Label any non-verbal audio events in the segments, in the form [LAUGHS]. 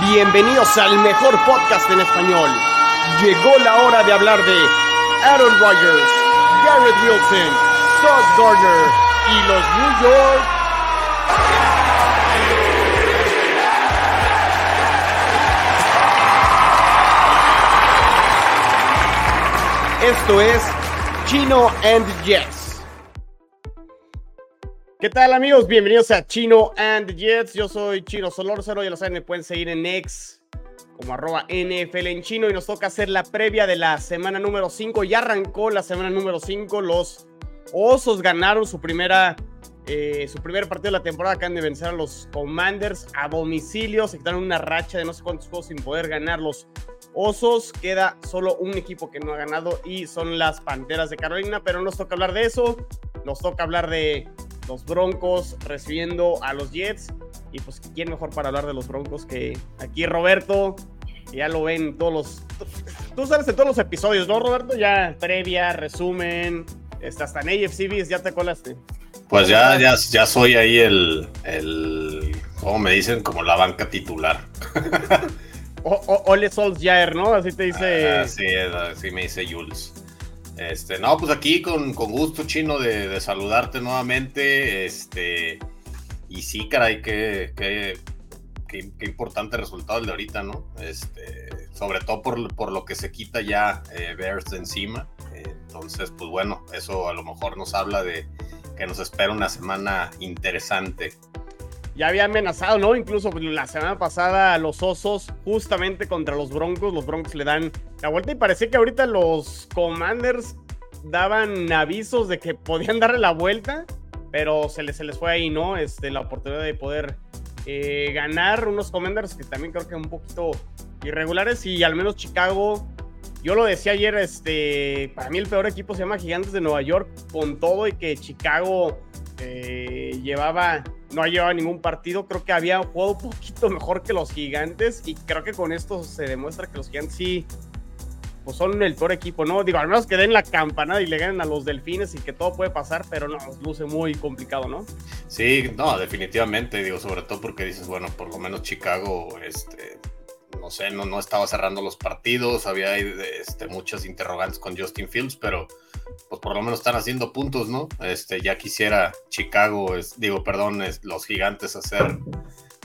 Bienvenidos al mejor podcast en español. Llegó la hora de hablar de Aaron Rodgers, Garrett Wilson, Sauce Gardner y los New York. Esto es Chino and Jets. ¿Qué tal amigos? Bienvenidos a Chino and Jets. Yo soy Chino Solórzano, ya lo saben, me pueden seguir en X como arroba NFL en chino y nos toca hacer la previa de la semana número 5. Ya arrancó la semana número 5. Los Osos ganaron su primera eh, su primer partido de la temporada. Acaban de vencer a los Commanders a domicilio. Se quedaron una racha de no sé cuántos juegos sin poder ganar los Osos. Queda solo un equipo que no ha ganado y son las Panteras de Carolina. Pero no nos toca hablar de eso. Nos toca hablar de los Broncos recibiendo a los Jets. Y pues, ¿quién mejor para hablar de los Broncos que aquí Roberto? ya lo ven todos los. Tú sabes en todos los episodios, ¿no, Roberto? Ya previa, resumen, este, hasta en AFCBs ya te colaste. Pues ya, ya, ya soy ahí el, el. ¿Cómo me dicen? Como la banca titular. [LAUGHS] o, Ole Solskjaer, ¿no? Así te dice. Ah, sí, así me dice Jules. Este, no, pues aquí con, gusto chino de, saludarte nuevamente. Este, y sí, caray, qué, qué, qué, importante resultado el de ahorita, ¿no? Este, sobre todo por, por lo que se quita ya eh, Bears de encima. entonces, pues bueno, eso a lo mejor nos habla de que nos espera una semana interesante ya había amenazado, ¿no? Incluso la semana pasada los Osos, justamente contra los Broncos, los Broncos le dan la vuelta y parecía que ahorita los Commanders daban avisos de que podían [LAUGHS] darle la vuelta, pero se les, se les fue ahí, ¿no? Este, la oportunidad de poder eh, ganar unos Commanders que también creo que un poquito irregulares y al menos Chicago. Yo lo decía ayer, este, para mí el peor equipo se llama Gigantes de Nueva York, con todo y que Chicago eh, llevaba no ha llevado ningún partido. Creo que había jugado un poquito mejor que los gigantes. Y creo que con esto se demuestra que los gigantes sí pues son el peor equipo, ¿no? Digo, al menos que den la campanada y le ganen a los delfines y que todo puede pasar, pero no, luce muy complicado, ¿no? Sí, no, definitivamente, digo, sobre todo porque dices, bueno, por lo menos Chicago, este, no sé, no, estaba cerrando los partidos, había este, muchas interrogantes con Justin Fields, pero pues por lo menos están haciendo puntos, ¿no? Este, ya quisiera Chicago, digo, perdón, los gigantes hacer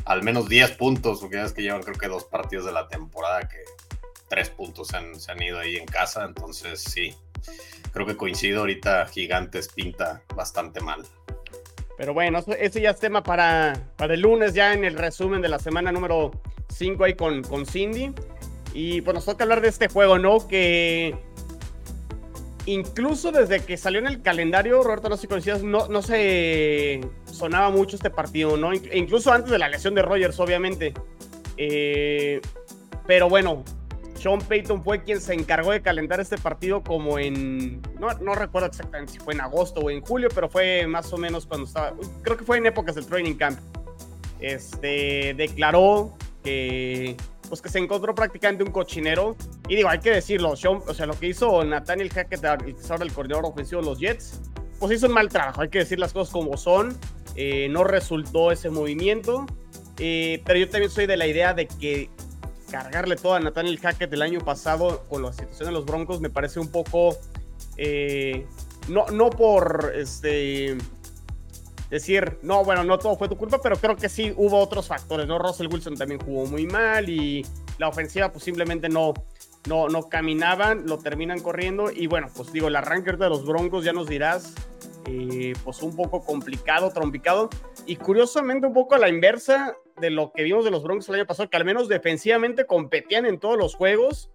al menos 10 puntos, porque ya es que llevan creo que dos partidos de la temporada que tres puntos se han, se han ido ahí en casa, entonces sí, creo que coincido ahorita, gigantes pinta bastante mal. Pero bueno, ese ya es tema para, para el lunes, ya en el resumen de la semana número 5 ahí con, con Cindy. Y pues nos toca hablar de este juego, ¿no? Que incluso desde que salió en el calendario, Roberto, no sé si no, no se sonaba mucho este partido, ¿no? Incluso antes de la lesión de Rogers, obviamente. Eh, pero bueno, Sean Payton fue quien se encargó de calentar este partido como en, no, no, recuerdo exactamente si fue en agosto o en julio, pero fue más o menos cuando estaba, creo que fue en épocas del training camp. Este, declaró pues que se encontró prácticamente un cochinero. Y digo, hay que decirlo, o sea, lo que hizo Nathaniel Hackett, el que ahora el coordinador ofensivo de los Jets, pues hizo un mal trabajo, hay que decir las cosas como son. Eh, no resultó ese movimiento. Eh, pero yo también soy de la idea de que cargarle todo a Nathaniel Hackett el año pasado con la situación de los Broncos me parece un poco... Eh, no, no por este decir, no, bueno, no todo fue tu culpa, pero creo que sí hubo otros factores, ¿no? Russell Wilson también jugó muy mal y la ofensiva pues simplemente no, no, no caminaban, lo terminan corriendo y bueno, pues digo, el arranque de los Broncos ya nos dirás, eh, pues un poco complicado, trompicado y curiosamente un poco a la inversa de lo que vimos de los Broncos el año pasado, que al menos defensivamente competían en todos los juegos,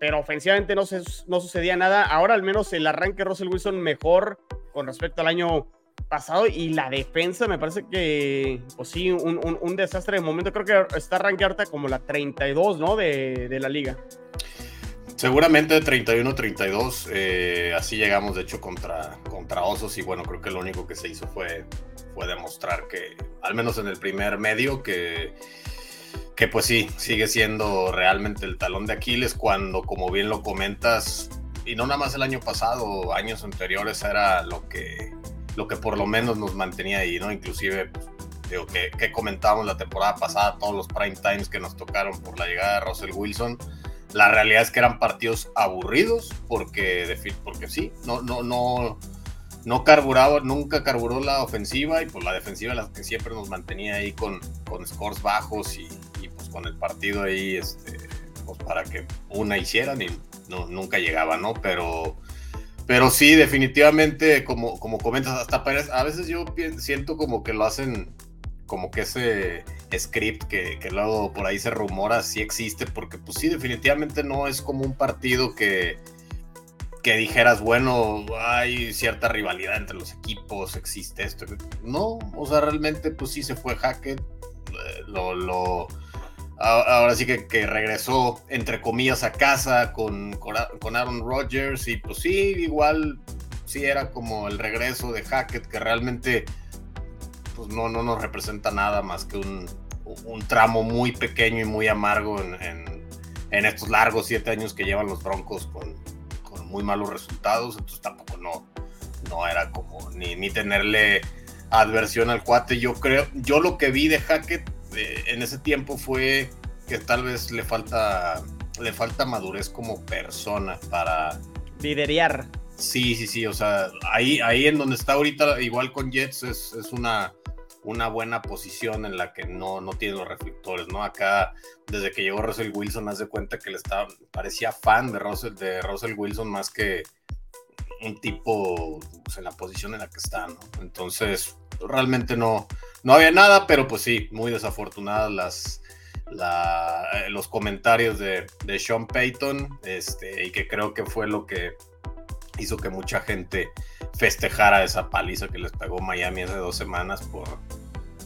pero ofensivamente no, se, no sucedía nada. Ahora al menos el arranque de Russell Wilson mejor con respecto al año pasado y la defensa me parece que, pues sí, un, desastre de momento. Creo que está arranqueada como la 32, ¿no? De, de la liga. Seguramente 31-32, eh, así llegamos de hecho contra, contra Osos y bueno, creo que lo único que se hizo fue, fue demostrar que, al menos en el primer medio, que, que pues sí, sigue siendo realmente el talón de Aquiles cuando, como bien lo comentas, y no nada más el año pasado, años anteriores era lo que, lo que por lo menos nos mantenía ahí, ¿no? Inclusive pues, digo, que, que comentábamos la temporada pasada, todos los prime times que nos tocaron por la llegada de Russell Wilson. La realidad es que eran partidos aburridos porque, porque sí, no, no, no, no carburaba, nunca carburó la ofensiva y pues la defensiva la que siempre nos mantenía ahí con, con scores bajos y, pues con el partido ahí este, pues para que una hicieran y no, nunca llegaba, ¿no? Pero, pero sí, definitivamente, como, como comentas, hasta a veces yo siento como que lo hacen como que ese script que, que, luego por ahí se rumora sí existe, porque pues sí, definitivamente no es como un partido que, que dijeras, bueno, hay cierta rivalidad entre los equipos, existe esto. No, o sea, realmente pues sí se fue Hackett, eh, lo, lo ahora sí que, que, regresó entre comillas a casa con, con Aaron Rodgers y pues sí, igual sí era como el regreso de Hackett que realmente pues no, no nos representa nada más que un, un tramo muy pequeño y muy amargo en, en, estos largos siete años que llevan los Broncos con, con, muy malos resultados, entonces tampoco no, no era como ni, ni tenerle adversión al cuate. Yo creo, yo lo que vi de Hackett eh, en ese tiempo fue que tal vez le falta, le falta madurez como persona para liderear. Sí, sí, sí, o sea, ahí, ahí en donde está ahorita, igual con Jets, es, es una una buena posición en la que no, no tiene los reflectores, ¿no? Acá, desde que llegó Russell Wilson, haz de cuenta que le estaba, parecía fan de Russell, de Russell Wilson más que un tipo pues, en la posición en la que está, ¿no? Entonces, realmente no, no había nada, pero pues sí, muy desafortunadas las, eh, los comentarios de, de, Sean Payton, este, y que creo que fue lo que hizo que mucha gente festejara esa paliza que les pegó Miami hace dos semanas por,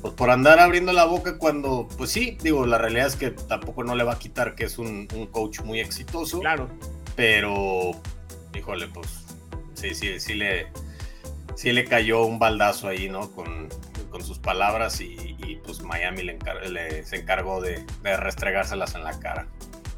pues por andar abriendo la boca cuando, pues sí, digo, la realidad es que tampoco no le va a quitar que es un, coach muy exitoso. Claro. Pero, híjole, pues sí, sí, sí le, sí le cayó un baldazo ahí, ¿no? Con, con sus palabras y, pues Miami le, se encargó de, de restregárselas en la cara.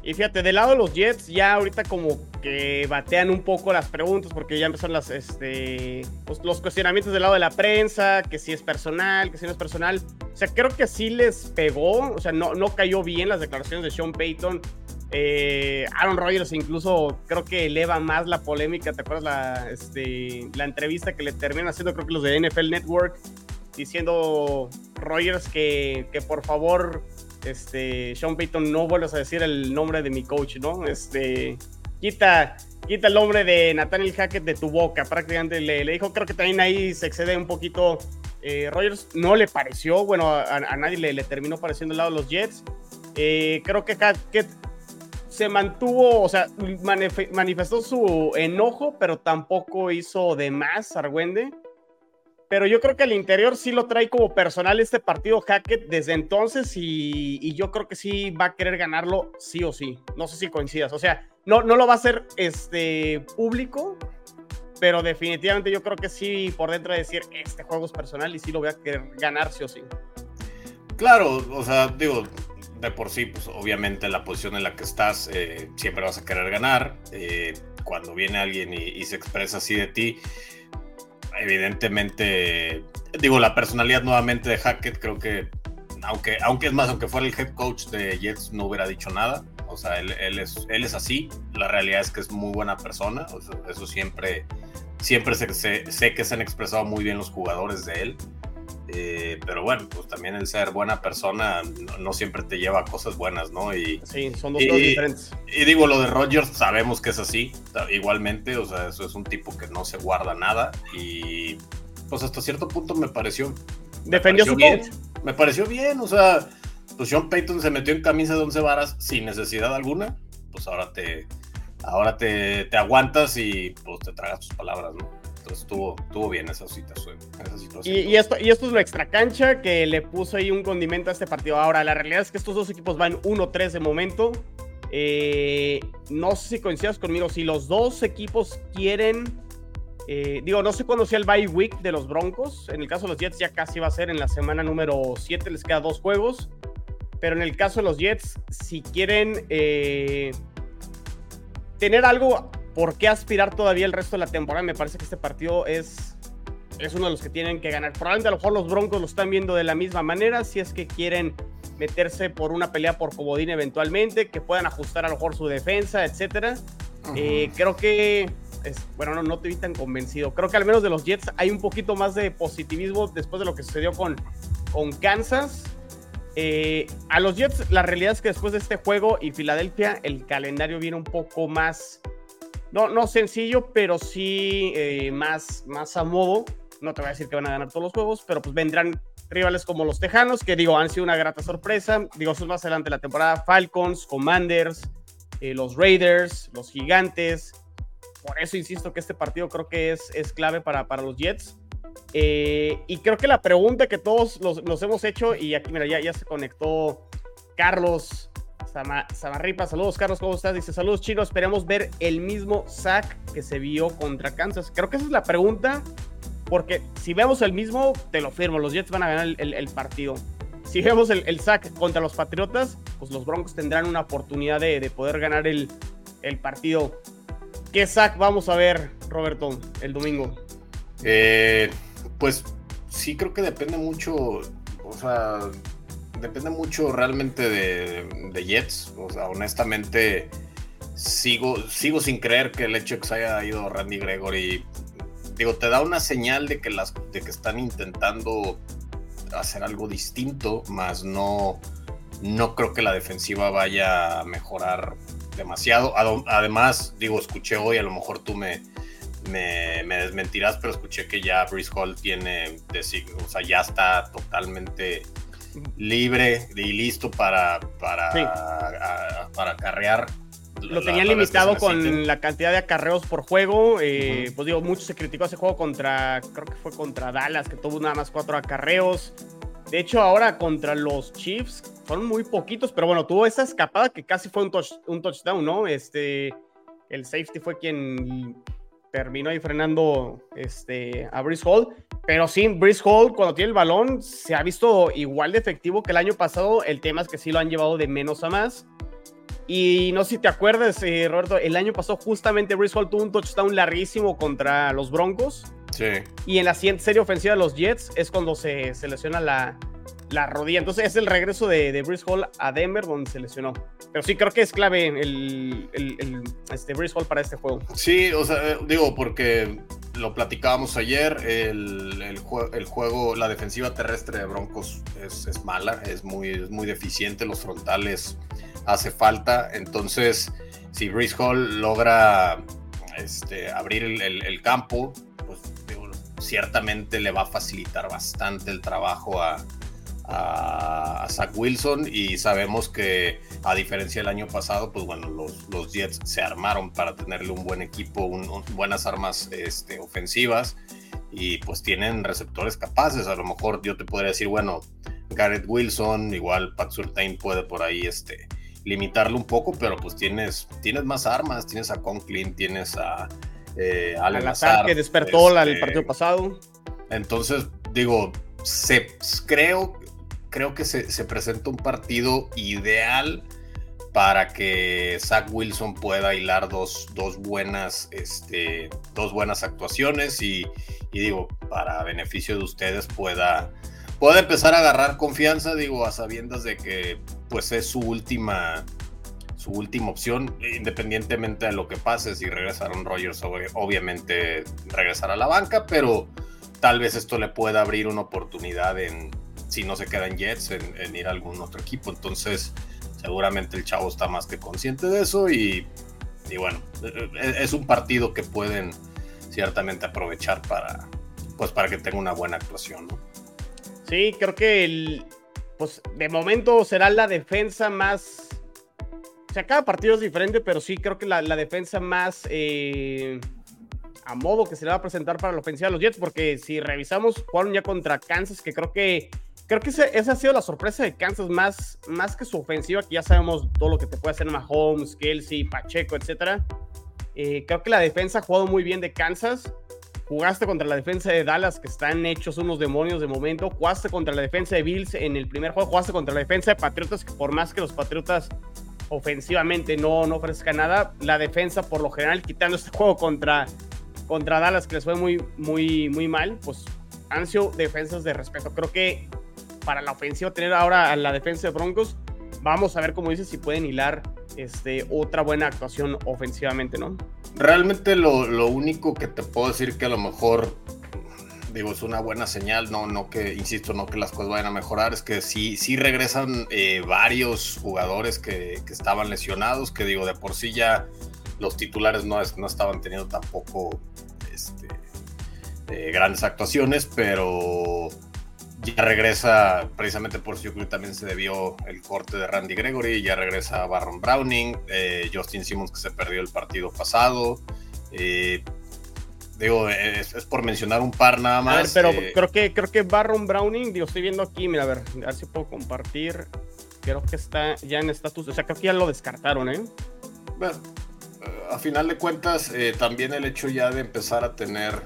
Y fíjate, del lado de los Jets, ya ahorita como que batean un poco las preguntas, porque ya empezaron las, este, pues, los cuestionamientos del lado de la prensa, que si es personal, que si no es personal. O sea, creo que sí les pegó, o sea, no, no cayó bien las declaraciones de Sean Payton. Eh, Aaron Rodgers incluso creo que eleva más la polémica. ¿Te acuerdas la, este, entrevista que le terminan haciendo, creo que los de NFL Network, diciendo Rodgers que, que por favor este, Sean Payton, no vuelvas a decir el nombre de mi coach, ¿no? Este, quita, quita el nombre de Nathaniel Hackett de tu boca, prácticamente le, dijo, creo que también ahí se excede un poquito. Eh, Rogers no le pareció, bueno, a, nadie le, terminó pareciendo el lado de los Jets. Eh, creo que Hackett se mantuvo, o sea, manifestó su enojo, pero tampoco hizo de más Argüende pero yo creo que al interior sí lo trae como personal este partido Hackett desde entonces y, yo creo que sí va a querer ganarlo sí o sí. No sé si coincidas. O sea, no, no lo va a hacer este, público, pero definitivamente yo creo que sí por dentro de decir este juego es personal y sí lo voy a querer ganar sí o sí. Claro, o sea, digo, de por sí, pues obviamente la posición en la que estás eh, siempre vas a querer ganar. Eh, cuando viene alguien y se expresa así de ti, evidentemente, digo, la personalidad nuevamente de Hackett, creo que, aunque, aunque es más, aunque fuera el head coach de Jets, no hubiera dicho nada. O sea, él, es, él es así. La realidad es que es muy buena persona. eso siempre, siempre sé que se han expresado muy bien los jugadores de él. Eh, pero bueno, pues también el ser buena persona no, siempre te lleva a cosas buenas, ¿no? Y, sí, son dos cosas diferentes. Y digo, lo de Rogers sabemos que es así, igualmente, o sea, eso es un tipo que no se guarda nada y pues hasta cierto punto me pareció... Defendió su bien, Me pareció bien, o sea, pues Sean Payton se metió en camisa de once varas sin necesidad alguna, pues ahora te, ahora te, te aguantas y pues te tragas tus palabras, ¿no? Estuvo, bien esa situación. Y, esto, y esto es lo extra cancha que le puso ahí un condimento a este partido. Ahora, la realidad es que estos dos equipos van 1-3 de momento. Eh, no sé si coincidas conmigo, si los dos equipos quieren... Eh, digo, no sé cuándo sea el bye week de los Broncos. En el caso de los Jets ya casi va a ser en la semana número 7, les queda dos juegos. Pero en el caso de los Jets, si quieren eh, tener algo por qué aspirar todavía el resto de la temporada. Me parece que este partido es es uno de los que tienen que ganar. Probablemente a lo mejor los Broncos lo están viendo de la misma manera, si es que quieren meterse por una pelea por comodín eventualmente, que puedan ajustar a lo mejor su defensa, etcétera. Eh, creo que, es, bueno, no, no te vi tan convencido. Creo que al menos de los Jets hay un poquito más de positivismo después de lo que sucedió con, con Kansas. Eh, a los Jets, la realidad es que después de este juego y Filadelfia, el calendario viene un poco más, no, no sencillo, pero sí eh, más, más a modo. No te voy a decir que van a ganar todos los juegos, pero pues vendrán rivales como los Tejanos, que digo, han sido una grata sorpresa. Digo, eso es más adelante la temporada. Falcons, Commanders, eh, los Raiders, los Gigantes. Por eso insisto que este partido creo que es, es clave para, para los Jets. Eh, y creo que la pregunta que todos nos hemos hecho, y aquí mira, ya, ya se conectó Carlos Samarripa. Saludos, Carlos, ¿cómo estás? Dice, saludos, chicos. Esperemos ver el mismo sack que se vio contra Kansas. Creo que esa es la pregunta porque si vemos el mismo, te lo firmo, los Jets van a ganar el, partido. Si vemos el, sack contra los Patriotas, pues los Broncos tendrán una oportunidad de, poder ganar el, partido. ¿Qué sack vamos a ver, Roberto, el domingo? Eh, pues sí creo que depende mucho, o sea, depende mucho realmente de, de, Jets. O sea, honestamente, sigo, sigo sin creer que el hecho de que se haya ido Randy Gregory digo, te da una señal de que, las, de que están intentando hacer algo distinto, más no, no creo que la defensiva vaya a mejorar demasiado. Además, digo, escuché hoy, a lo mejor tú me, me, desmentirás, pero escuché que ya Brice Hall tiene, o sea, ya está totalmente libre y listo para, para, para acarrear lo tenían limitado con la cantidad de acarreos por juego. Eh, pues digo, mucho se criticó ese juego contra, creo que fue contra Dallas, que tuvo nada más cuatro acarreos. De hecho, ahora contra los Chiefs fueron muy poquitos, pero bueno, tuvo esa escapada que casi fue un, un touchdown, ¿no? Este, el safety fue quien terminó ahí frenando este, a Brice Hall. Pero sí, Brice Hall, cuando tiene el balón, se ha visto igual de efectivo que el año pasado. El tema es que sí lo han llevado de menos a más. Y no sé si te acuerdas, eh, Roberto, el año pasado justamente Brice Hall tuvo un touchdown larguísimo contra los Broncos. Sí. Y en la siguiente serie ofensiva de los Jets es cuando se, se lesiona la, la, rodilla. Entonces es el regreso de, de Brice Hall a Denver donde se lesionó. Pero sí creo que es clave el, el, este Brice Hall para este juego. Sí, o sea, eh, digo, porque lo platicábamos ayer, el, el, juego, la defensiva terrestre de Broncos es, es mala, es muy, es muy deficiente, los frontales hace falta. Entonces, si Brice Hall logra este, abrir el, campo, pues ciertamente le va a facilitar bastante el trabajo a, a, Zach Wilson y sabemos que a diferencia del año pasado, pues bueno, los, los Jets se armaron para tenerle un buen equipo, buenas armas este, ofensivas y pues tienen receptores capaces. A lo mejor yo te podría decir, bueno, Garrett Wilson, igual Pat Surtain puede por ahí este, limitarlo un poco, pero pues tienes, tienes más armas, tienes a Conklin, tienes a eh, Al que despertó el este, partido pasado. Entonces, digo, se, creo, creo que se, presenta un partido ideal para que Zach Wilson pueda hilar dos, dos, buenas, este, dos buenas actuaciones y, digo, para beneficio de ustedes pueda puede empezar a agarrar confianza, digo, a sabiendas de que pues es su última su última opción, independientemente de lo que pase, si regresaron Rogers, obviamente regresar a la banca, pero tal vez esto le pueda abrir una oportunidad en, si no se queda en Jets, en, ir a algún otro equipo. Entonces, seguramente el chavo está más que consciente de eso y, y bueno, es, es un partido que pueden ciertamente aprovechar para, pues para que tenga una buena actuación, ¿no? Sí, creo que el, pues de momento será la defensa más. O sea, cada partido es diferente, pero sí creo que la, defensa más eh, a modo que se le va a presentar para la ofensiva de los Jets, porque si revisamos, jugaron ya contra Kansas, que creo que creo que esa ha sido la sorpresa de Kansas, más, más que su ofensiva, que ya sabemos todo lo que te puede hacer Mahomes, Kelsey, Pacheco, etc. Eh, creo que la defensa ha jugado muy bien de Kansas jugaste contra la defensa de Dallas, que están hechos unos demonios de momento, jugaste contra la defensa de Bills en el primer juego, jugaste contra la defensa de Patriotas, que por más que los Patriotas ofensivamente no, no ofrezcan nada, la defensa por lo general, quitando este [LAUGHS] juego contra, contra Dallas, que les fue muy, muy, muy mal, pues han sido defensas de respeto. Creo que para la ofensiva, tener ahora a la defensa de Broncos, vamos a ver, como dices, si pueden hilar este, otra buena actuación ofensivamente, ¿no? Realmente lo, lo único que te puedo decir que a lo mejor digo, es una buena señal, no, no que, insisto, no que las cosas vayan a mejorar, es que sí, sí regresan eh, varios jugadores que, que, estaban lesionados, que digo, de por sí ya los titulares no, no estaban teniendo tampoco este, eh, grandes actuaciones, pero ya regresa, precisamente por que también se debió el corte de Randy Gregory, ya regresa Baron Browning, eh, Justin Simmons que se perdió el partido pasado. Eh, digo, es, por mencionar un par nada más. pero eh, creo que creo que Baron Browning, digo, estoy viendo aquí, mira, a ver, a ver si puedo compartir. Creo que está ya en estatus, o sea, creo que ya lo descartaron, ¿eh? Bueno, a final de cuentas, también el hecho ya de empezar a tener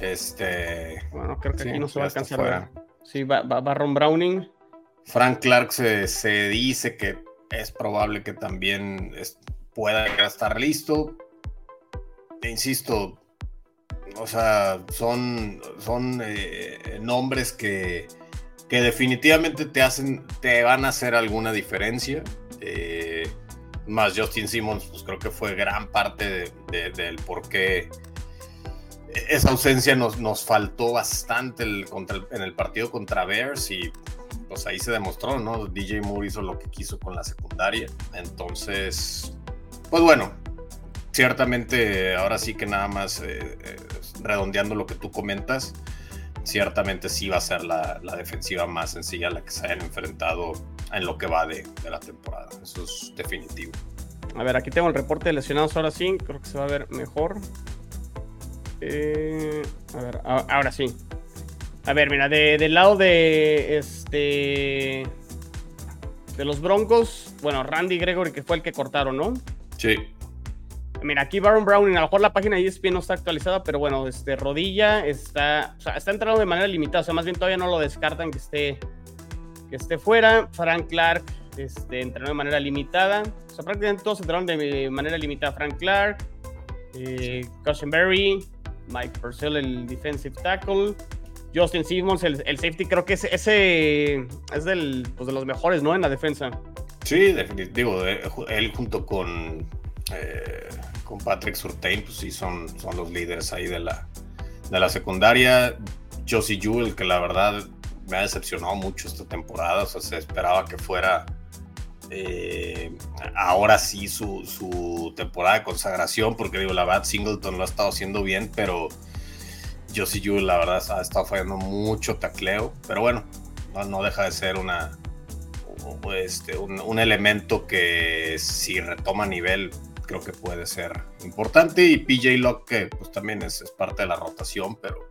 este. Bueno, creo que aquí no se va a alcanzar a. Sí, va, Ron Browning. Frank Clark se, dice que es probable que también pueda estar listo. E insisto, o sea, son, son eh, nombres que, que, definitivamente te hacen, te van a hacer alguna diferencia. Eh, más Justin Simmons, pues creo que fue gran parte del por qué esa ausencia nos, nos faltó bastante el, en el partido contra Bears y pues ahí se demostró, ¿no? DJ Moore hizo lo que quiso con la secundaria. Entonces, pues bueno, ciertamente ahora sí que nada más eh, eh, redondeando lo que tú comentas, ciertamente sí va a ser la, la, defensiva más sencilla a la que se hayan enfrentado en lo que va de, de la temporada. Eso es definitivo. A ver, aquí tengo el reporte de lesionados ahora sí, creo que se va a ver mejor. Eh, a ver, ahora sí. A ver, mira, del lado de este. De los Broncos, bueno, Randy Gregory, que fue el que cortaron, ¿no? Sí. Mira, aquí Baron Browning, a lo mejor la página de ESPN no está actualizada, pero bueno, este, rodilla está, o sea, está entrando de manera limitada, o sea, más bien todavía no lo descartan que esté, que esté fuera. Frank Clark este, entrenó de manera limitada, o sea, prácticamente todos entraron de manera limitada. Frank Clark, eh, Berry, Mike Purcell, el defensive tackle. Justin Simmons, el, safety, creo que ese, es del, pues de los mejores, ¿no? En la defensa. Sí, definitivo. Él junto con, eh, con Patrick Surtain, pues sí, son, son los líderes ahí de la, de la secundaria. Josie Jewell, que la verdad me ha decepcionado mucho esta temporada. O sea, se esperaba que fuera eh, ahora sí su, su, temporada de consagración, porque digo, la verdad Singleton lo ha estado haciendo bien, pero Josie Yu la verdad ha estado fallando mucho tacleo, pero bueno, no, deja de ser una, este, un, elemento que si retoma nivel creo que puede ser importante y PJ Locke que pues también es, es, parte de la rotación, pero,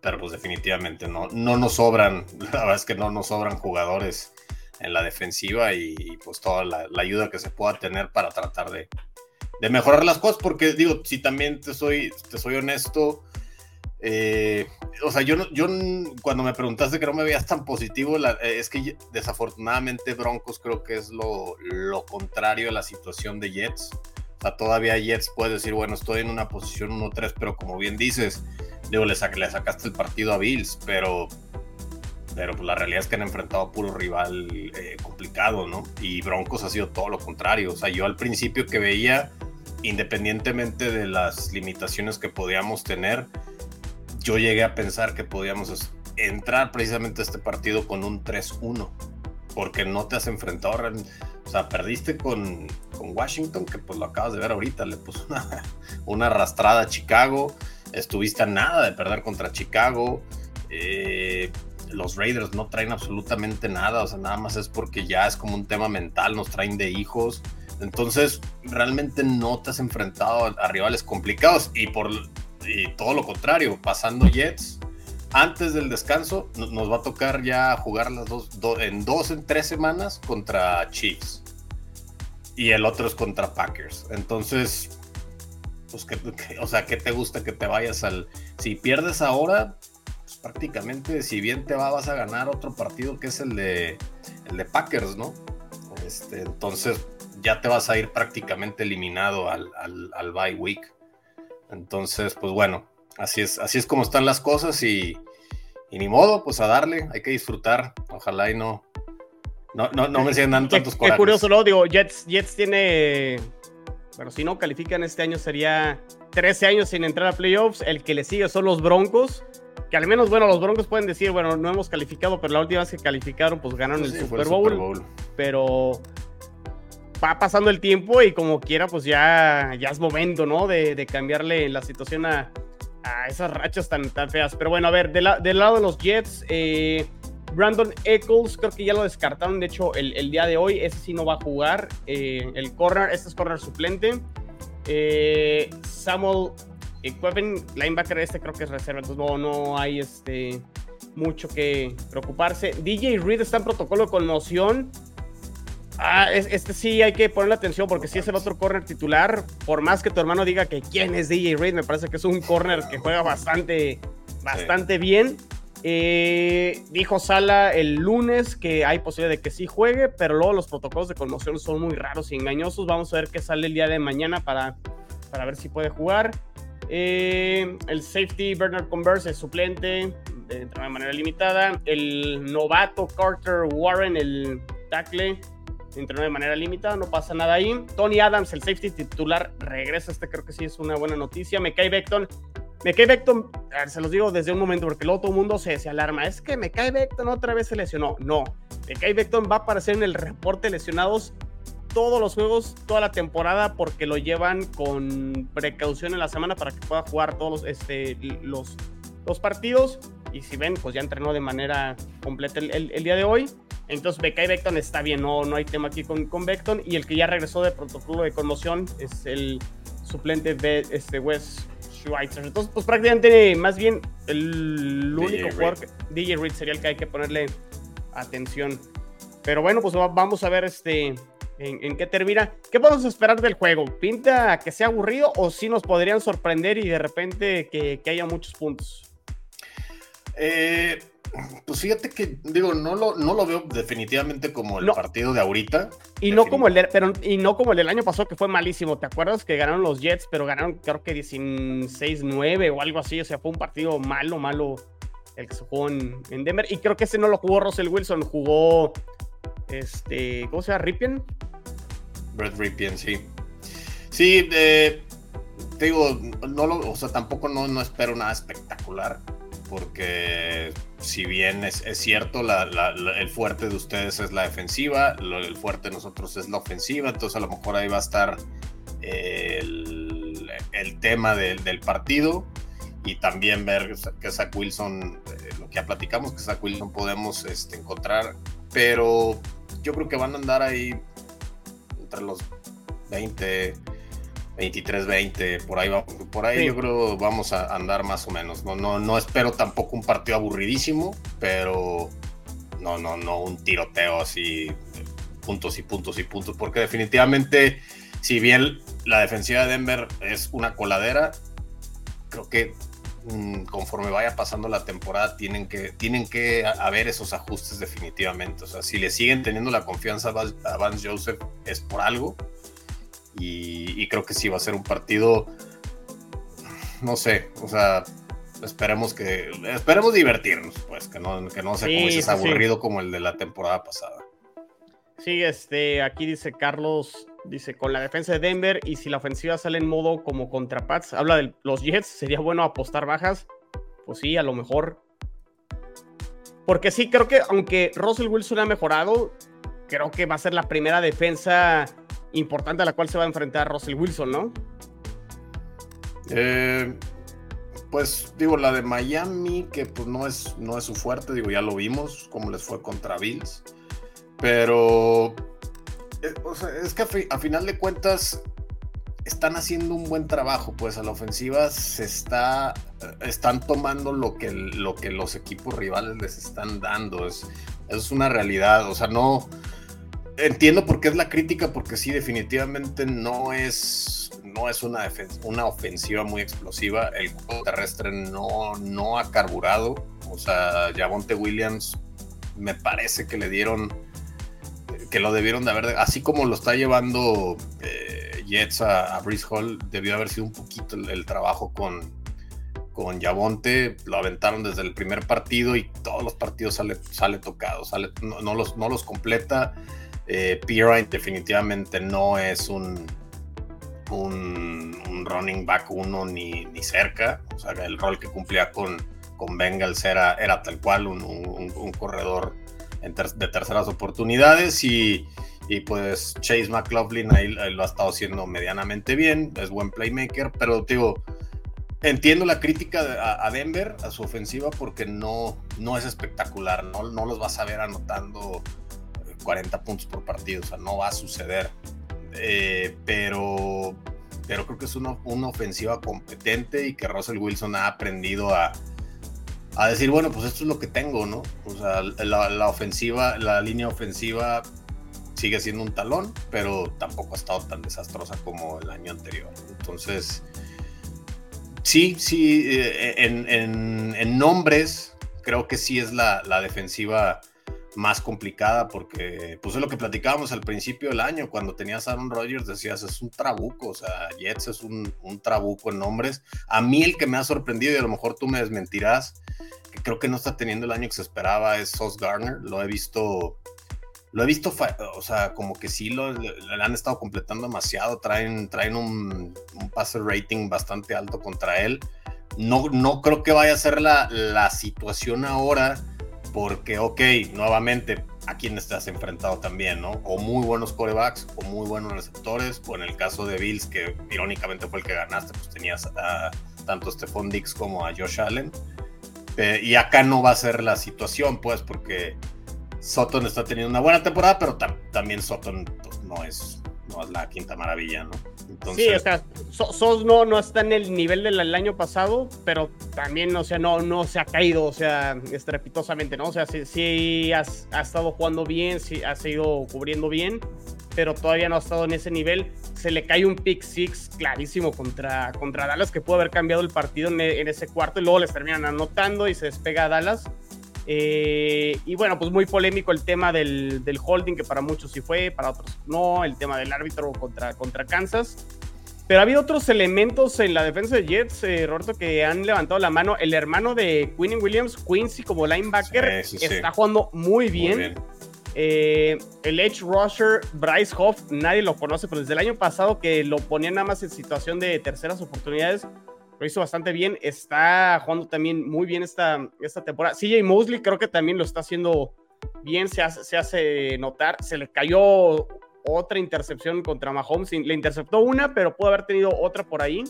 pero pues definitivamente no, no nos sobran, [LAUGHS] la verdad es que no nos sobran jugadores en la defensiva y, pues toda la, ayuda que se pueda tener para tratar de, mejorar las cosas, porque digo, si también te soy, te soy honesto, eh, o sea, yo, yo cuando me preguntaste que no me veías tan positivo, eh, es que desafortunadamente Broncos creo que es lo, lo contrario a la situación de Jets. O sea, todavía Jets puede decir, bueno, estoy en una posición 1-3, pero como bien dices, digo, le, le sacaste el partido a Bills, pero pero pues la realidad es que han enfrentado a puro rival eh, complicado, ¿no? Y Broncos ha sido todo lo contrario. O sea, yo al principio que veía, independientemente de las limitaciones que podíamos tener, yo llegué a pensar que podíamos entrar precisamente a este partido con un 3-1, porque no te has enfrentado, o sea, perdiste con, con, Washington, que pues lo acabas de ver ahorita, le puso una, [LAUGHS] una arrastrada a Chicago, estuviste a nada de perder contra Chicago. Eh, los Raiders no traen absolutamente nada, o sea, nada más es porque ya es como un tema mental, nos traen de hijos. Entonces, realmente no te has enfrentado a, rivales complicados y por todo lo contrario, pasando Jets, antes del descanso nos va a tocar ya jugar las dos, en dos, en tres semanas contra Chiefs. Y el otro es contra Packers. Entonces, pues, que, o sea, ¿qué te gusta que te vayas al... Si pierdes ahora, prácticamente, si bien te va, vas a ganar otro partido que es el de, el de Packers, ¿no? Este, entonces ya te vas a ir prácticamente eliminado al, al, bye week. Entonces, pues bueno, así es, así es como están las cosas y, ni modo, pues a darle, hay que disfrutar. Ojalá y no, no, no, no me sientan tantos corajes. Qué curioso, ¿no? Digo, Jets, Jets tiene, bueno, si no califican este año sería 13 años sin entrar a playoffs. El que le sigue son los Broncos que al menos, bueno, los Broncos pueden decir, bueno, no hemos calificado, pero la última vez que calificaron, pues ganaron el, Super Bowl, Pero va pasando el tiempo y como quiera, pues ya, ya es momento, ¿no? De, cambiarle la situación a, esas rachas tan, tan feas. Pero bueno, a ver, del lado de los Jets, eh, Brandon Eccles, creo que ya lo descartaron, de hecho, el, día de hoy, ese sí no va a jugar. Eh, el corner, este es corner suplente. Eh, Samuel y Cueven, linebacker este creo que es reserva, entonces no, no hay este, mucho que preocuparse. DJ Reed está en protocolo de conmoción. Ah, este sí hay que ponerle atención porque si es el otro corner titular. Por más que tu hermano diga que quién es DJ Reed, me parece que es un corner que juega bastante, bastante bien. Eh, dijo Sala el lunes que hay posibilidad de que sí juegue, pero luego los protocolos de conmoción son muy raros y engañosos. Vamos a ver qué sale el día de mañana para, para ver si puede jugar. Eh, el safety Bernard Converse es suplente de, de manera limitada. El novato Carter Warren, el tackle, entrenó de manera limitada, no pasa nada ahí. Tony Adams, el safety titular, regresa. Este creo que sí es una buena noticia. Me cae Beckton. Me cae Beckton, se los digo desde un momento porque luego todo el mundo se, se alarma. Es que me cae Beckton otra vez se lesionó. No, me cae Beckton va a aparecer en el reporte lesionados todos los juegos, toda la temporada, porque lo llevan con precaución en la semana para que pueda jugar todos este, los, los partidos. Y si ven, pues ya entrenó de manera completa el, día de hoy. Entonces, Becca y Beckton está bien, no, no hay tema aquí con, con Beckton. Y el que ya regresó de protocolo de conmoción es el suplente de este Wes Schweitzer. Entonces, pues prácticamente, más bien, el único jugador, DJ Reed sería el que hay que ponerle atención. Pero bueno, pues vamos a ver este en, qué termina. ¿Qué podemos esperar del juego? ¿Pinta que sea aburrido o si nos podrían sorprender y de repente que, haya muchos puntos? Eh, pues fíjate que, digo, no lo, no lo veo definitivamente como el partido de ahorita. Y no, como el de, pero, y no como el del año pasado, que fue malísimo. ¿Te acuerdas que ganaron los Jets, pero ganaron creo que 16-9 o algo así? O sea, fue un partido malo, malo el que se jugó en, Denver. Y creo que ese no lo jugó Russell Wilson, jugó, este, ¿cómo se llama? Ripien. Brett Ripien, sí. Sí, te digo, no lo, o sea, tampoco no, no espero nada espectacular, porque si bien es, cierto, el fuerte de ustedes es la defensiva, el fuerte de nosotros es la ofensiva, entonces a lo mejor ahí va a estar el, tema del, partido y también ver que Zach Wilson, eh, lo que ya platicamos, que Zach Wilson podemos este, encontrar, pero yo creo que van a andar ahí entre los 20, 23, 20, por ahí, por ahí yo creo vamos a andar más o menos. No, no, no espero tampoco un partido aburridísimo, pero no, no, no un tiroteo así, puntos y puntos y puntos, porque definitivamente, si bien la defensiva de Denver es una coladera, creo que conforme vaya pasando la temporada tienen que, tienen que haber esos ajustes definitivamente. O sea, si le siguen teniendo la confianza a Vance Joseph es por algo. Y, creo que sí va a ser un partido, no sé, o sea, esperemos que, esperemos divertirnos, pues, que no, que no sea como aburrido como el de la temporada pasada. Sí, este, aquí dice Carlos, dice, con la defensa de Denver y si la ofensiva sale en modo como contra Pats, habla de los Jets, sería bueno apostar bajas. Pues sí, a lo mejor. Porque sí, creo que aunque Russell Wilson ha mejorado, creo que va a ser la primera defensa importante a la cual se va a enfrentar Russell Wilson, ¿no? Eh, pues digo, la de Miami, que pues no es, no es su fuerte, digo, ya lo vimos, cómo les fue contra Bills. Pero eh, es que a, final de cuentas están haciendo un buen trabajo, pues a la ofensiva se está, están tomando lo que, lo que los equipos rivales les están dando, es, es una realidad, o sea, no, entiendo por qué es la crítica, porque sí, definitivamente no es, no es una, una ofensiva muy explosiva. El juego terrestre no, no ha carburado. O sea, Javonte Williams me parece que le dieron, que lo debieron de haber, así como lo está llevando eh, Jets a, a Hall debió haber sido un poquito el, trabajo con, con Yavonte. Lo aventaron desde el primer partido y todos los partidos sale, sale tocado, sale, no, los, no los completa. Eh, definitivamente no es un, un, running back uno ni, ni, cerca. O sea, el rol que cumplía con, con Bengals era, era tal cual un, un, corredor de terceras oportunidades y, y, pues Chase McLaughlin ahí, lo ha estado haciendo medianamente bien, es buen playmaker, pero digo, entiendo la crítica a, Denver, a su ofensiva, porque no, no es espectacular, no, no los vas a ver anotando 40 puntos por partido, o sea, no va a suceder. Eh, pero, pero creo que es una, una, ofensiva competente y que Russell Wilson ha aprendido a, a decir, bueno, pues esto es lo que tengo, ¿no? O sea, la, ofensiva, la línea ofensiva sigue siendo un talón, pero tampoco ha estado tan desastrosa como el año anterior. Entonces, sí, sí, eh, en, en, en nombres, creo que sí es la, la defensiva más complicada porque pues es lo que platicábamos al principio del año cuando tenías a Aaron Rodgers decías es un trabuco, o sea, Jets es un, un, trabuco en nombres. A mí el que me ha sorprendido y a lo mejor tú me desmentirás, que creo que no está teniendo el año que se esperaba es Sauce Garner, lo he visto lo he visto, o sea, como que sí lo le, han estado completando demasiado, traen, traen un, un pase rating bastante alto contra él. No, no creo que vaya a ser la, la situación ahora porque, ok, nuevamente, a quien estás enfrentado también, ¿no? O muy buenos corebacks, o muy buenos receptores, o en el caso de Bills, que irónicamente fue el que ganaste, pues tenías a, tanto Stephon Dix como a Josh Allen. Eh, y acá no va a ser la situación, pues, porque Sutton está teniendo una buena temporada, pero también Sutton pues, no es no es la quinta maravilla, ¿no? Sí, o sea, Sos no, no está en el nivel del año pasado, pero también, o sea, no, no se ha caído, o sea, estrepitosamente, ¿no? O sea, sí, sí has, ha estado jugando bien, sí ha seguido cubriendo bien, pero todavía no ha estado en ese nivel. Se le cae un pick six clarísimo contra, contra Dallas, que pudo haber cambiado el partido en, en ese cuarto y luego les terminan anotando y se despega a Dallas. Eh, y bueno, pues muy polémico el tema del, del, holding, que para muchos sí fue, para otros no, el tema del árbitro contra, contra Kansas. Pero ha habido otros elementos en la defensa de Jets, eh, Roberto, que han levantado la mano. El hermano de Quinn Williams, Quincy como linebacker, está jugando muy bien. Eh, el edge rusher Bryce Hoff, nadie lo conoce, pero desde el año pasado que lo ponían nada más en situación de terceras oportunidades, lo hizo bastante bien. Está jugando también muy bien esta, esta temporada. CJ Mosley creo que también lo está haciendo bien, se hace, se hace notar. Se le cayó otra intercepción contra Mahomes. Le interceptó una, pero pudo haber tenido otra por ahí.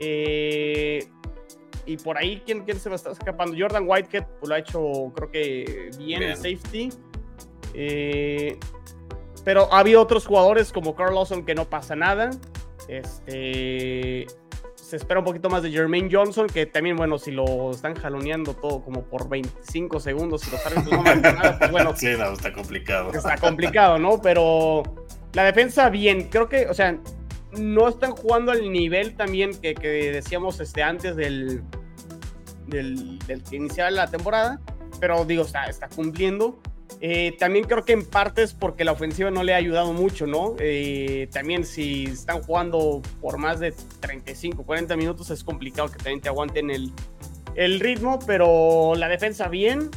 Eh, y por ahí, ¿quién, ¿quién, se me está escapando? Jordan Whitehead pues, lo ha hecho, creo que bien, en safety. Eh, pero ha habido otros jugadores como Carl Lawson que no pasa nada. Este se espera un poquito más de Jermaine Johnson, que también, bueno, si lo están jaloneando todo como por 25 segundos, y los árbitros no marcan nada, pues [LAUGHS] bueno. Sí, no, está complicado. Está complicado, ¿no? Pero la defensa, bien. Creo que, o sea, no están jugando al nivel también que, decíamos este, antes del, del, del que iniciaba la temporada, pero digo, está, está cumpliendo. Eh, también creo que en parte es porque la ofensiva no le ha ayudado mucho, ¿no? Eh, también si están jugando por más de 35, 40 minutos es complicado que también te aguanten el, el ritmo, pero la defensa bien.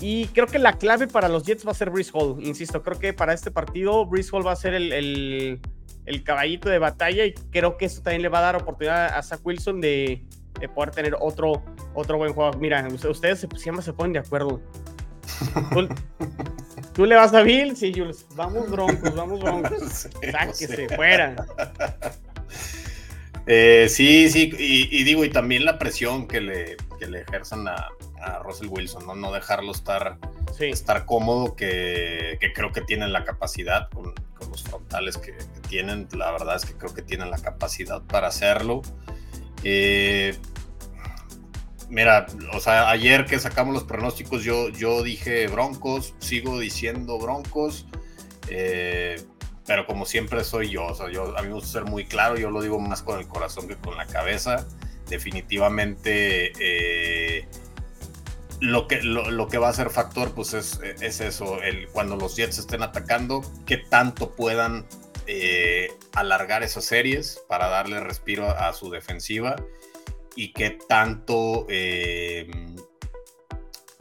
Y creo que la clave para los Jets va a ser Brice Hall, insisto, creo que para este partido Brice Hall va a ser el, el, caballito de batalla y creo que eso también le va a dar oportunidad a Zach Wilson de, de poder tener otro, otro buen juego. Mira, ustedes siempre se ponen de acuerdo. ¿Tú, le vas a Bill? Sí, Jules. Vamos broncos, vamos broncos. [LAUGHS] Sáquese, fuera. [LAUGHS] Eh, sí, sí, y, digo, y también la presión que le, que le ejerzan a, Russell Wilson, ¿no? No dejarlo estar, estar cómodo, que, creo que tienen la capacidad con, los frontales que, que, tienen. La verdad es que creo que tienen la capacidad para hacerlo. Eh, Mira, o sea, ayer que sacamos los pronósticos, yo, yo dije Broncos, sigo diciendo Broncos, eh, pero como siempre soy yo, o sea, yo, a mí me gusta ser muy claro, yo lo digo más con el corazón que con la cabeza. Definitivamente, eh, lo, que, lo, que va a ser factor, pues es, es eso, el, cuando los Jets estén atacando, qué tanto puedan eh, alargar esas series para darle respiro a, su defensiva y qué tanto eh,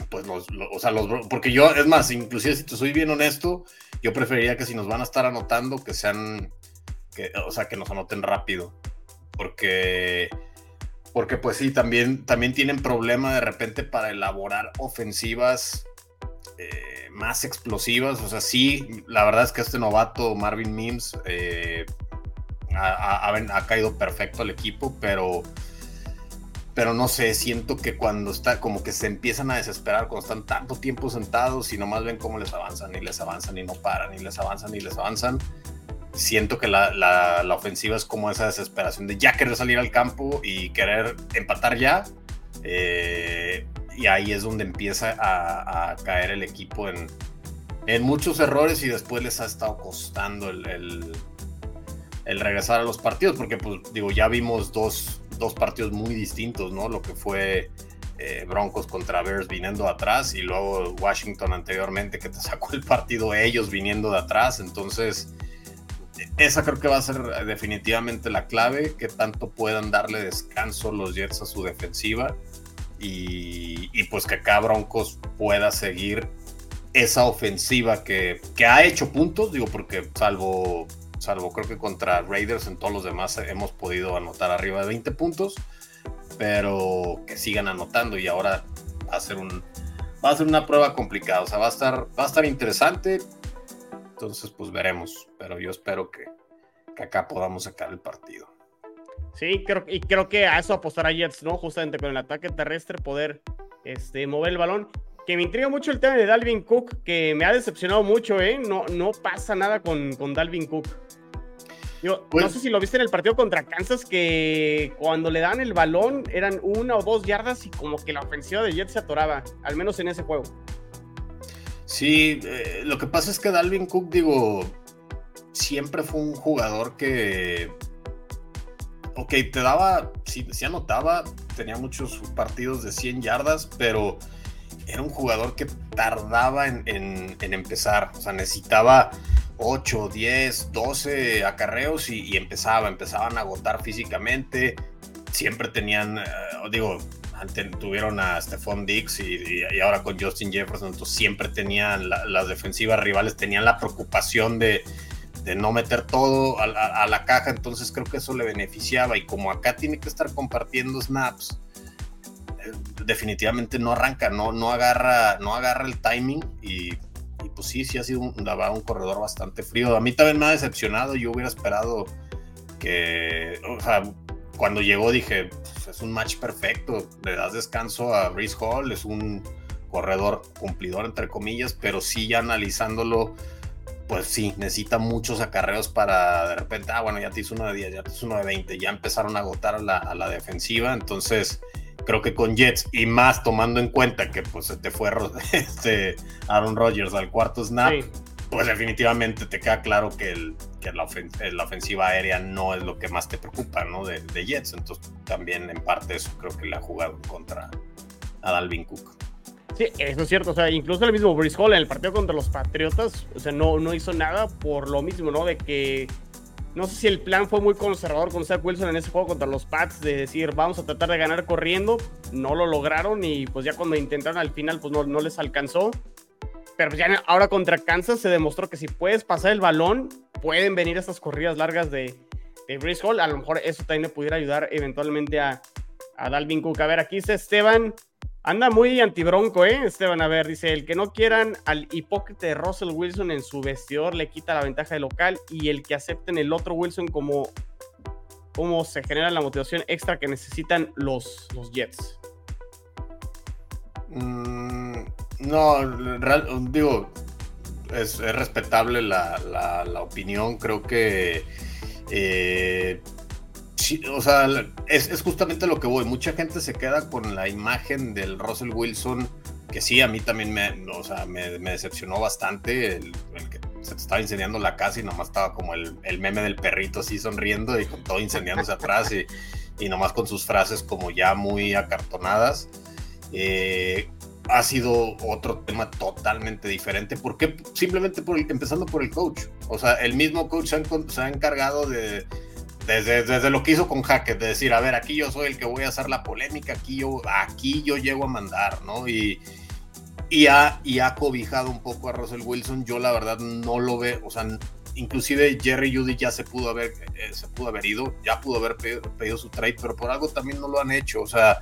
pues los, o sea, los, porque yo, es más, inclusive si te soy bien honesto, yo preferiría que si nos van a estar anotando, que sean, que, o sea, que nos anoten rápido, porque, porque pues sí, también, también tienen problema de repente para elaborar ofensivas eh, más explosivas, o sea, sí, la verdad es que este novato Marvin Mims eh, ha, ha caído perfecto al equipo, pero pero no sé, siento que cuando está como que se empiezan a desesperar, cuando están tanto tiempo sentados y nomás ven cómo les avanzan y les avanzan y no paran y les avanzan y les avanzan, siento que la, la, ofensiva es como esa desesperación de ya querer salir al campo y querer empatar ya. Eh, y ahí es donde empieza a, caer el equipo en, en, muchos errores y después les ha estado costando el, el, el regresar a los partidos, porque pues digo, ya vimos dos dos partidos muy distintos, ¿no? Lo que fue eh, Broncos contra Bears viniendo atrás y luego Washington anteriormente que te [LAUGHS] sacó el partido ellos viniendo de atrás. Entonces, esa creo que va a ser definitivamente la clave, que tanto puedan darle descanso los Jets a su defensiva y, pues que acá Broncos pueda seguir esa ofensiva que, que ha hecho puntos, digo, porque salvo salvo creo que contra Raiders, en todos los demás hemos podido anotar arriba de 20 puntos, pero que sigan anotando y ahora va a ser un va a ser una prueba complicada, o sea, va a estar va a estar interesante. Entonces, pues veremos, pero yo espero que, acá podamos sacar el partido. Sí, creo, y creo que a eso apostará Jets, ¿no? Justamente con el ataque terrestre, poder este, mover el balón que me intriga mucho el tema de Dalvin Cook, que me ha decepcionado mucho, ¿eh? No, no pasa nada con Dalvin Cook. No pues sé si lo viste en el partido contra Kansas, que cuando le dan el balón eran una o dos yardas y como que la ofensiva de Jets se atoraba, al menos en ese juego. Sí, eh, lo que pasa es que Dalvin Cook, digo, siempre fue un jugador que, ok, te daba, sí, sí anotaba, tenía muchos partidos de 100 yardas, pero era un jugador que tardaba en, empezar, o sea, necesitaba 8, 10, 12 acarreos y, empezaba, empezaban a agotar físicamente, siempre tenían, eh, digo, tuvieron a Stephon Dix y, ahora con Justin Jefferson, entonces siempre tenían las defensivas rivales, tenían la preocupación de, no meter todo a, la caja, entonces creo que eso le beneficiaba y como acá tiene que estar compartiendo snaps, definitivamente no arranca, no, no, agarra, no agarra el timing y, pues sí, sí ha sido un, un corredor bastante frío. A mí también me ha decepcionado, yo hubiera esperado que, o sea, cuando llegó dije, pues, es un match perfecto, le das descanso a Brice Hall, es un corredor cumplidor entre comillas, pero sí ya analizándolo, pues sí, necesita muchos acarreos para de repente, ah, bueno, ya te hizo uno de 10, ya te hizo uno de 20, ya empezaron a agotar a la, a la defensiva, entonces creo que con Jets y más tomando en cuenta que pues se te fue [LAUGHS] este Aaron Rodgers al cuarto snap, pues definitivamente te queda claro que, el, que la, ofensiva aérea no es lo que más te preocupa, ¿no? De, Jets, entonces también en parte eso creo que le ha jugado contra a Dalvin Cook. Sí, eso es cierto. O sea, incluso el mismo Brice Hall en el partido contra los Patriotas, o sea, no, no hizo nada por lo mismo, ¿no? De que no sé si el plan fue muy conservador con Zach Wilson en ese juego contra los Pats, de decir, vamos a tratar de ganar corriendo. No lo lograron y pues ya cuando intentaron al final, pues no, no les alcanzó. Pero ya ahora contra Kansas se demostró que si puedes pasar el balón, pueden venir estas corridas largas de, de Brice Hall. A lo mejor eso también le pudiera ayudar eventualmente a, a Dalvin Cook. A ver, aquí dice Esteban. Anda muy antibronco, ¿eh? Esteban, a ver, dice, el que no quieran al hipócrita de Russell Wilson en su vestidor le quita la ventaja de local y el que acepten el otro Wilson como, como se genera la motivación extra que necesitan los, los Jets. Mm, no, digo, es, respetable la, la, opinión, creo que... Eh, o sea, es, justamente lo que voy. Mucha gente se queda con la imagen del Russell Wilson, que sí, a mí también me, o sea, me, decepcionó bastante. El, que se estaba incendiando la casa y nomás estaba como el, meme del perrito así sonriendo y con todo incendiándose atrás y, nomás con sus frases como ya muy acartonadas. Eh, ha sido otro tema totalmente diferente. porque Simplemente por empezando por el coach. O sea, el mismo coach se ha, encargado de, desde, lo que hizo con Hackett, de decir, a ver, aquí yo soy el que voy a hacer la polémica, aquí yo, aquí yo llego a mandar, ¿no? Y, y, ha, y ha cobijado un poco a Russell Wilson. Yo la verdad no lo veo, o sea, inclusive Jerry Judy ya se pudo haber, eh, se pudo haber ido, ya pudo haber pedido, su trade, pero por algo también no lo han hecho. O sea,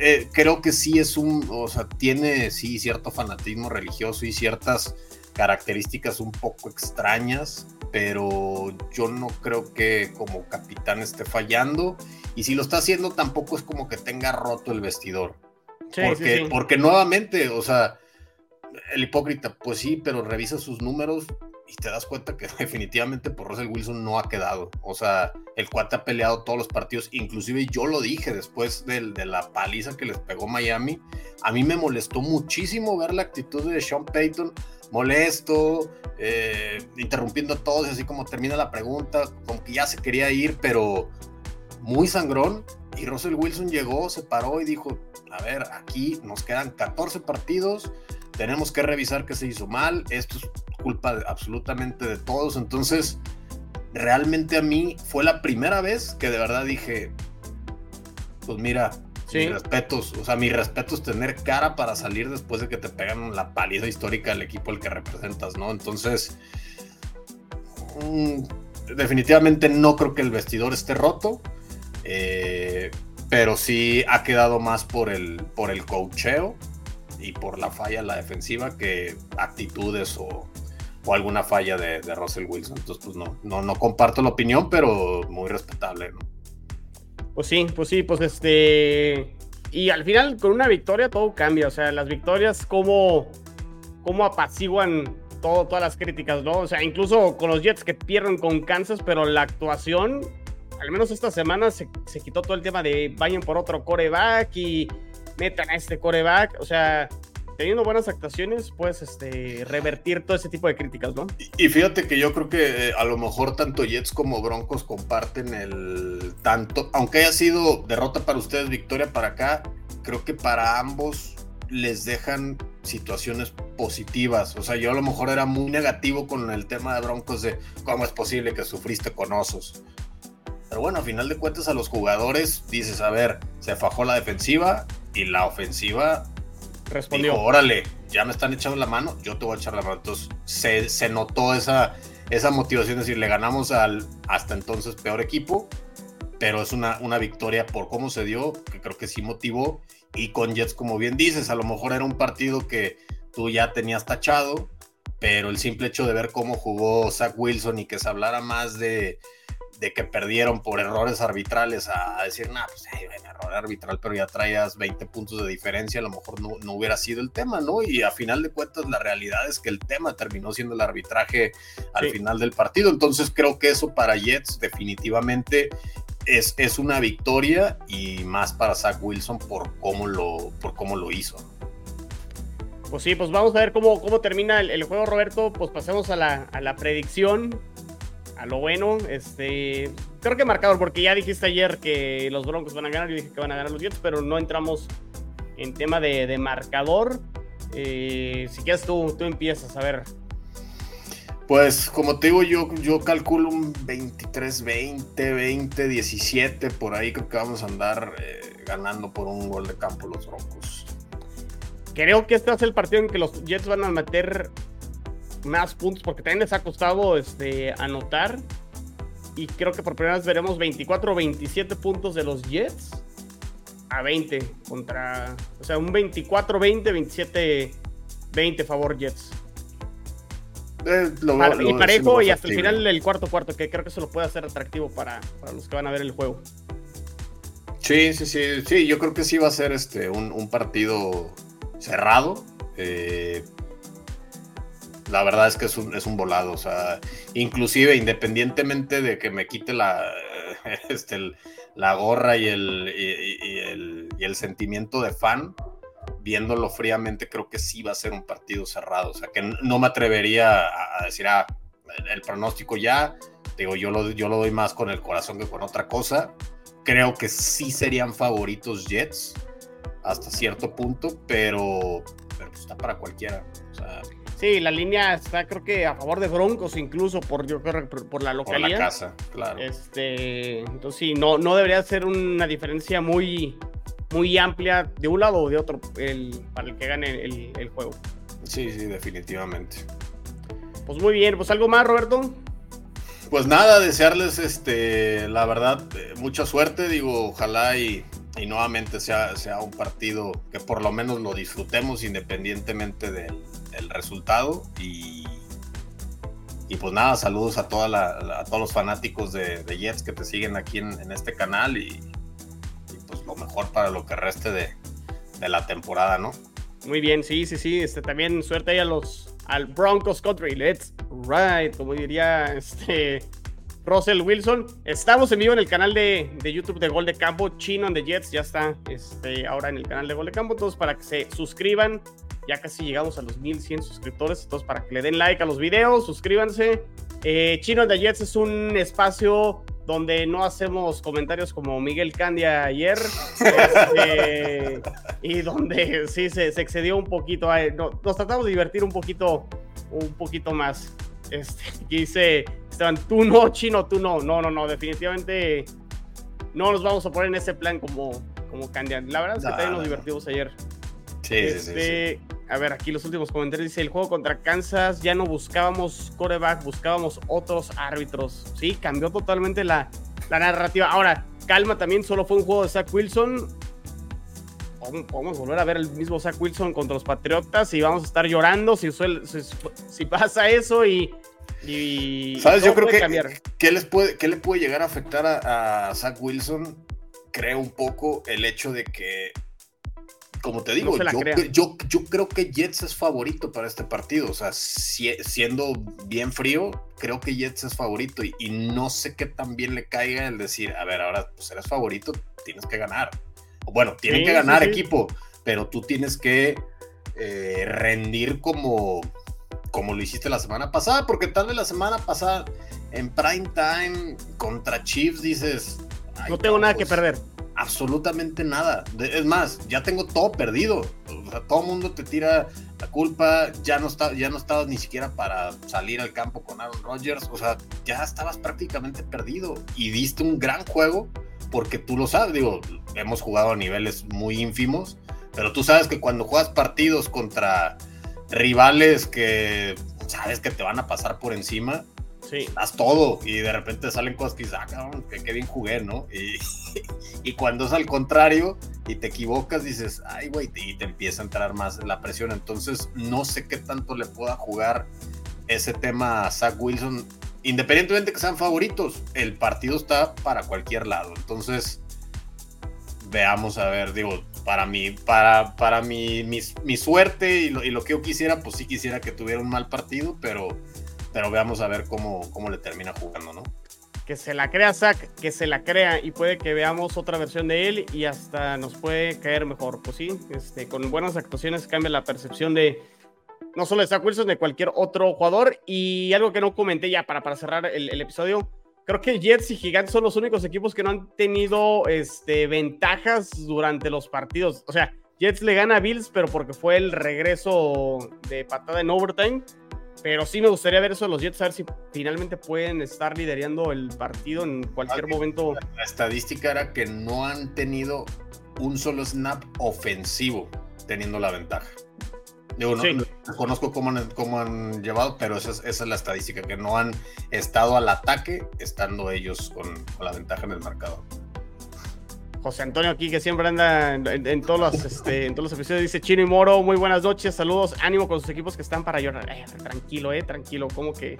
eh, creo que sí es un, o sea, tiene sí cierto fanatismo religioso y ciertas características un poco extrañas, pero yo no creo que como capitán esté fallando y si lo está haciendo tampoco es como que tenga roto el vestidor. porque, porque nuevamente, o sea, el hipócrita, pues sí, pero revisa sus números y te das cuenta que [LAUGHS] definitivamente por Russell Wilson no ha quedado. O sea, el cuate ha peleado todos los partidos, inclusive yo lo dije después de, de la paliza que les pegó Miami. A mí me molestó muchísimo ver la actitud de Sean Payton, molesto, eh, interrumpiendo a todos, así como termina la pregunta, como que ya se quería ir, pero muy sangrón. Y Russell Wilson llegó, se paró y dijo, a ver, aquí nos quedan 14 partidos, tenemos que revisar qué se hizo mal, esto es culpa absolutamente de todos. Entonces, realmente a mí fue la primera vez que de verdad dije, pues mira, mis respetos, o sea, mi respeto es tener cara para salir después de que te pegan la paliza histórica del equipo al que representas, ¿no? Entonces, mm, definitivamente no creo que el vestidor esté roto, eh, pero sí ha quedado más por el, por el cocheo y por la falla en la defensiva que actitudes o, o alguna falla de, Russell Wilson. Entonces, pues no, no, no comparto la opinión, pero muy respetable, ¿no? Pues sí, pues sí, pues este. Y al final, con una victoria, todo cambia. O sea, las victorias, cómo, cómo apaciguan todo, todas las críticas, ¿no? O sea, incluso con los Jets que pierden con Kansas, pero la actuación, al menos esta semana, se, se quitó todo el tema de vayan por otro coreback y metan a este coreback. O sea, teniendo buenas actuaciones, puedes este, revertir todo ese tipo de críticas, ¿no? Y, fíjate que yo creo que eh, a lo mejor tanto Jets como Broncos comparten el tanto, aunque haya sido derrota para ustedes, victoria para acá, creo que para ambos les dejan situaciones positivas. O sea, yo a lo mejor era muy negativo con el tema de Broncos de cómo es posible que sufriste con osos. Pero bueno, a final de cuentas a los jugadores dices, a ver, se fajó la defensiva y la ofensiva respondió. órale, ya me están echando la mano, yo te voy a echar la mano. Entonces se, se notó esa, esa motivación, es decir, le ganamos al hasta entonces peor equipo, pero es una, una victoria por cómo se dio, que creo que sí motivó. Y con Jets, como bien dices, a lo mejor era un partido que tú ya tenías tachado, pero el simple hecho de ver cómo jugó Zach Wilson y que se hablara más de, de que perdieron por errores arbitrales a, decir, nada, pues hay error arbitral, pero ya traías 20 puntos de diferencia, a lo mejor no, no, hubiera sido el tema, ¿no? Y a final de cuentas, la realidad es que el tema terminó siendo el arbitraje al final del partido. Entonces, creo que eso para Jets definitivamente es, es una victoria y más para Zach Wilson por cómo lo, por cómo lo hizo. Pues sí, pues vamos a ver cómo, cómo termina el, juego, Roberto. Pues pasemos a la, a la predicción a lo bueno. Este, creo que marcador, porque ya dijiste ayer que los Broncos van a ganar, yo dije que van a ganar los Jets, pero no entramos en tema de, marcador. Eh, si quieres tú, tú empiezas, a ver. Pues como te digo, yo, yo calculo un 23-20, 20-17, por ahí creo que vamos a andar eh, ganando por un gol de campo los Broncos. Creo que este es el partido en que los Jets van a meter más puntos porque también les ha costado este, anotar. Y creo que por primera vez veremos 24 o 27 puntos de los Jets a 20 contra. O sea, un 24-20, 27-20 favor Jets. Eh, y parejo y hasta el final del cuarto cuarto, que creo que eso lo puede hacer atractivo para, para, los que van a ver el juego. Sí, sí, sí, sí, yo creo que sí va a ser este un, un partido cerrado. Eh, la verdad es que es un, es un volado, o sea, inclusive independientemente de que me quite la, [LAUGHS] este, la gorra y el, y, el, sentimiento de fan, viéndolo fríamente, creo que sí va a ser un partido cerrado, o sea, que no me atrevería a, decir, ah, el pronóstico ya, digo, yo lo, yo lo doy más con el corazón que con otra cosa, creo que sí serían favoritos Jets, hasta cierto punto, pero, pero pues, está para cualquiera. Sí, la línea está creo que a favor de Broncos incluso por yo creo por la localidad. Por la casa, claro. Este, entonces sí, no, no debería ser una diferencia muy, muy amplia de un lado o de otro el, para el que gane el, el juego. Sí, sí, definitivamente. Pues muy bien, pues algo más, Roberto. Pues nada, desearles este, la verdad, eh, mucha suerte, digo, ojalá y, nuevamente sea, sea un partido que por lo menos lo disfrutemos independientemente del, resultado. Y, y, pues nada, saludos a, toda a todos los fanáticos de, Jets que te siguen aquí en, este canal y, pues lo mejor para lo que reste de, de la temporada, ¿no? Muy bien, sí, sí, sí. Este, también suerte ahí a los al Broncos Country. Let's ride, como diría este Russell Wilson. Estamos en vivo en el canal de, YouTube de Gol de Campo. Chino and the Jets ya está este, ahora en el canal de Gol de Campo. Entonces, para que se suscriban, ya casi llegamos a los 1100 suscriptores. Entonces, para que le den like a los videos, suscríbanse. Eh, Chino and the Jets es un espacio donde no hacemos comentarios como Miguel Candia ayer, este, y donde sí se, excedió un poquito, nos tratamos de divertir un poquito, un poquito más. Este, [LAUGHS] dice Esteban, tú no, chino, tú no, no, no, no, definitivamente no nos vamos a poner en ese plan como, como Candia. La verdad es que también nos divertimos ayer. Sí, sí, sí, este, A ver, aquí los últimos comentarios dice, el juego contra Kansas ya no buscábamos coreback, buscábamos otros árbitros. Sí, cambió totalmente la, narrativa. Ahora, calma también, solo fue un juego de Zach Wilson. Podemos volver a ver el mismo Zach Wilson contra los Patriotas y vamos a estar llorando si, si, pasa eso y... ¿Sabes? Yo creo que... ¿qué, les puede, ¿Qué le puede llegar a afectar a, a Zach Wilson? Creo un poco el hecho de que como te digo, yo, yo, creo que Jets es favorito para este partido. O sea, siendo bien frío, creo que Jets es favorito y, no sé qué tan bien le caiga el decir, a ver, ahora pues eres favorito, tienes que ganar. Bueno, tienen que ganar equipo, pero tú tienes que eh, rendir como, como lo hiciste la semana pasada, porque tal vez la semana pasada en prime time contra Chiefs dices... No tengo nada que pues, perder absolutamente nada. Es más, ya tengo todo perdido. O sea, todo el mundo te tira la culpa. Ya no, está, ya no estabas ni siquiera para salir al campo con Aaron Rodgers. O sea, ya estabas prácticamente perdido. Y diste un gran juego porque tú lo sabes. Digo, hemos jugado a niveles muy ínfimos. Pero tú sabes que cuando juegas partidos contra rivales que sabes que te van a pasar por encima, Sí. Das todo y de repente salen cosas que dices, ah, que qué bien jugué, ¿no? Y, [LAUGHS] y, cuando es al contrario y te equivocas, dices, ay, güey, y te empieza a entrar más la presión. Entonces, no sé qué tanto le pueda jugar ese tema a Zach Wilson. Independientemente que sean favoritos, el partido está para cualquier lado. Entonces, veamos a ver, digo, para mí, para, para mi, mi, suerte y lo, lo que yo quisiera, pues sí quisiera que tuviera un mal partido, pero pero veamos a ver cómo, cómo le termina jugando, ¿no? Que se la crea Zach, que se la crea y puede que veamos otra versión de él y hasta nos puede caer mejor. Pues sí, este, con buenas actuaciones cambia la percepción de no solo de Zach Wilson, de cualquier otro jugador. Y algo que no comenté ya para, para cerrar el, episodio, creo que Jets y Gigantes son los únicos equipos que no han tenido este, ventajas durante los partidos. O sea, Jets le gana a Bills, pero porque fue el regreso de patada en overtime. Pero sí me gustaría ver eso de los Jets, a ver si finalmente pueden estar liderando el partido en cualquier momento. La estadística era que no han tenido un solo snap ofensivo teniendo la ventaja. Yo no, conozco cómo han, cómo han, llevado, pero esa es, la estadística, que no han estado al ataque estando ellos con, la ventaja en el marcador. José Antonio aquí, que siempre anda en, todos los, este, en todos los episodios, dice Chino y Moro, muy buenas noches, saludos, ánimo con sus equipos que están para llorar. Eh, tranquilo, eh, tranquilo, como que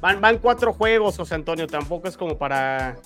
van, van cuatro juegos, José Antonio, tampoco es como para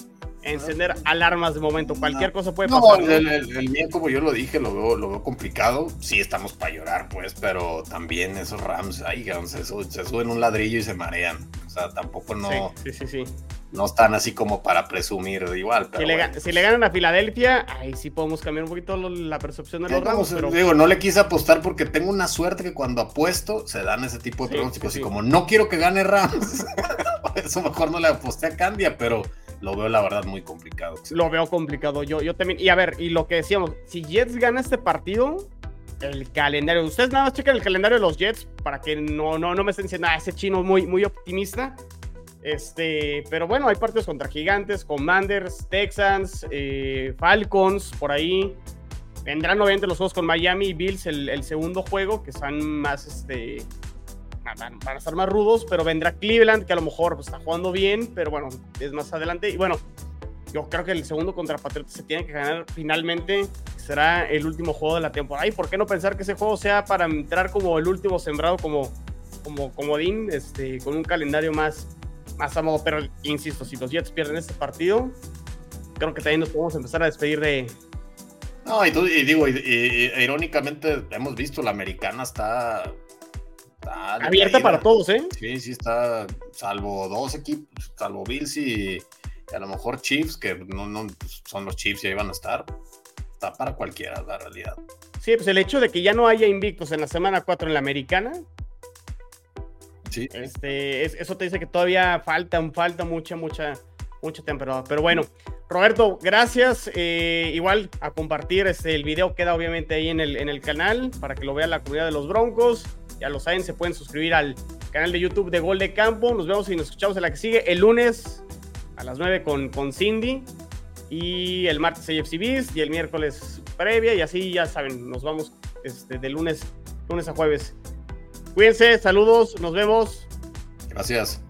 encender alarmas de momento. Cualquier cosa puede pasar. No, el, mío, como yo lo dije, lo veo, lo veo complicado. Sí, estamos para llorar, pues, pero también esos Rams, ay, se, se suben un ladrillo y se marean. O sea, tampoco no. Sí, sí, sí. No están así como para presumir igual. Pero si, le, ganan a Filadelfia, ahí sí podemos cambiar un poquito la percepción de los Rams. Pero... Digo, no le quise apostar porque tengo una suerte que cuando apuesto se dan ese tipo de pronósticos. Y como no quiero que gane Rams, [LAUGHS] por eso mejor no le aposté a Candia, pero lo veo la verdad muy complicado. Lo veo complicado, yo, yo también. Y a ver, y lo que decíamos, si Jets gana este partido, el calendario, ustedes nada más chequen el calendario de los Jets para que no, no, no me estén diciendo, ah, ese chino muy, muy optimista. Este, pero bueno, hay partidos contra Gigantes, Commanders, Texans, eh, Falcons, por ahí. Vendrán obviamente los juegos con Miami y Bills, el, segundo juego, que están más, este, van, a estar más rudos, pero vendrá Cleveland, que a lo mejor pues, está jugando bien, pero bueno, es más adelante. Y bueno, yo creo que el segundo contra Patriotas se tiene que ganar finalmente. Será el último juego de la temporada. ¿Y por qué no pensar que ese juego sea para entrar como el último sembrado, como, como comodín, este, con un calendario más, más a modo, pero insisto, si los Jets pierden este partido, creo que también nos podemos empezar a despedir de. No, y, tú, y digo, irónicamente hemos visto la americana está, abierta para todos, ¿eh? Sí, sí está, salvo dos equipos, salvo Bills y, a lo mejor Chiefs, que no, no pues, son los Chiefs y ahí van a estar. Está para cualquiera, la realidad. Sí, pues el hecho de que ya no haya invictos en la semana 4 en la americana, este, eso te dice que todavía falta, falta mucha, mucha, mucha temporada. Pero bueno, Roberto, gracias. Eh, igual a compartir este, el video queda obviamente ahí en el, en el canal para que lo vea la comunidad de los Broncos. Ya lo saben, se pueden suscribir al canal de YouTube de Gol de Campo. Nos vemos y nos escuchamos en la que sigue el lunes a las 9 con, con Cindy. Y el martes AFC Beast y el miércoles previa. Y así ya saben, nos vamos este, de lunes, lunes a jueves. Cuídense, saludos, nos vemos. Gracias.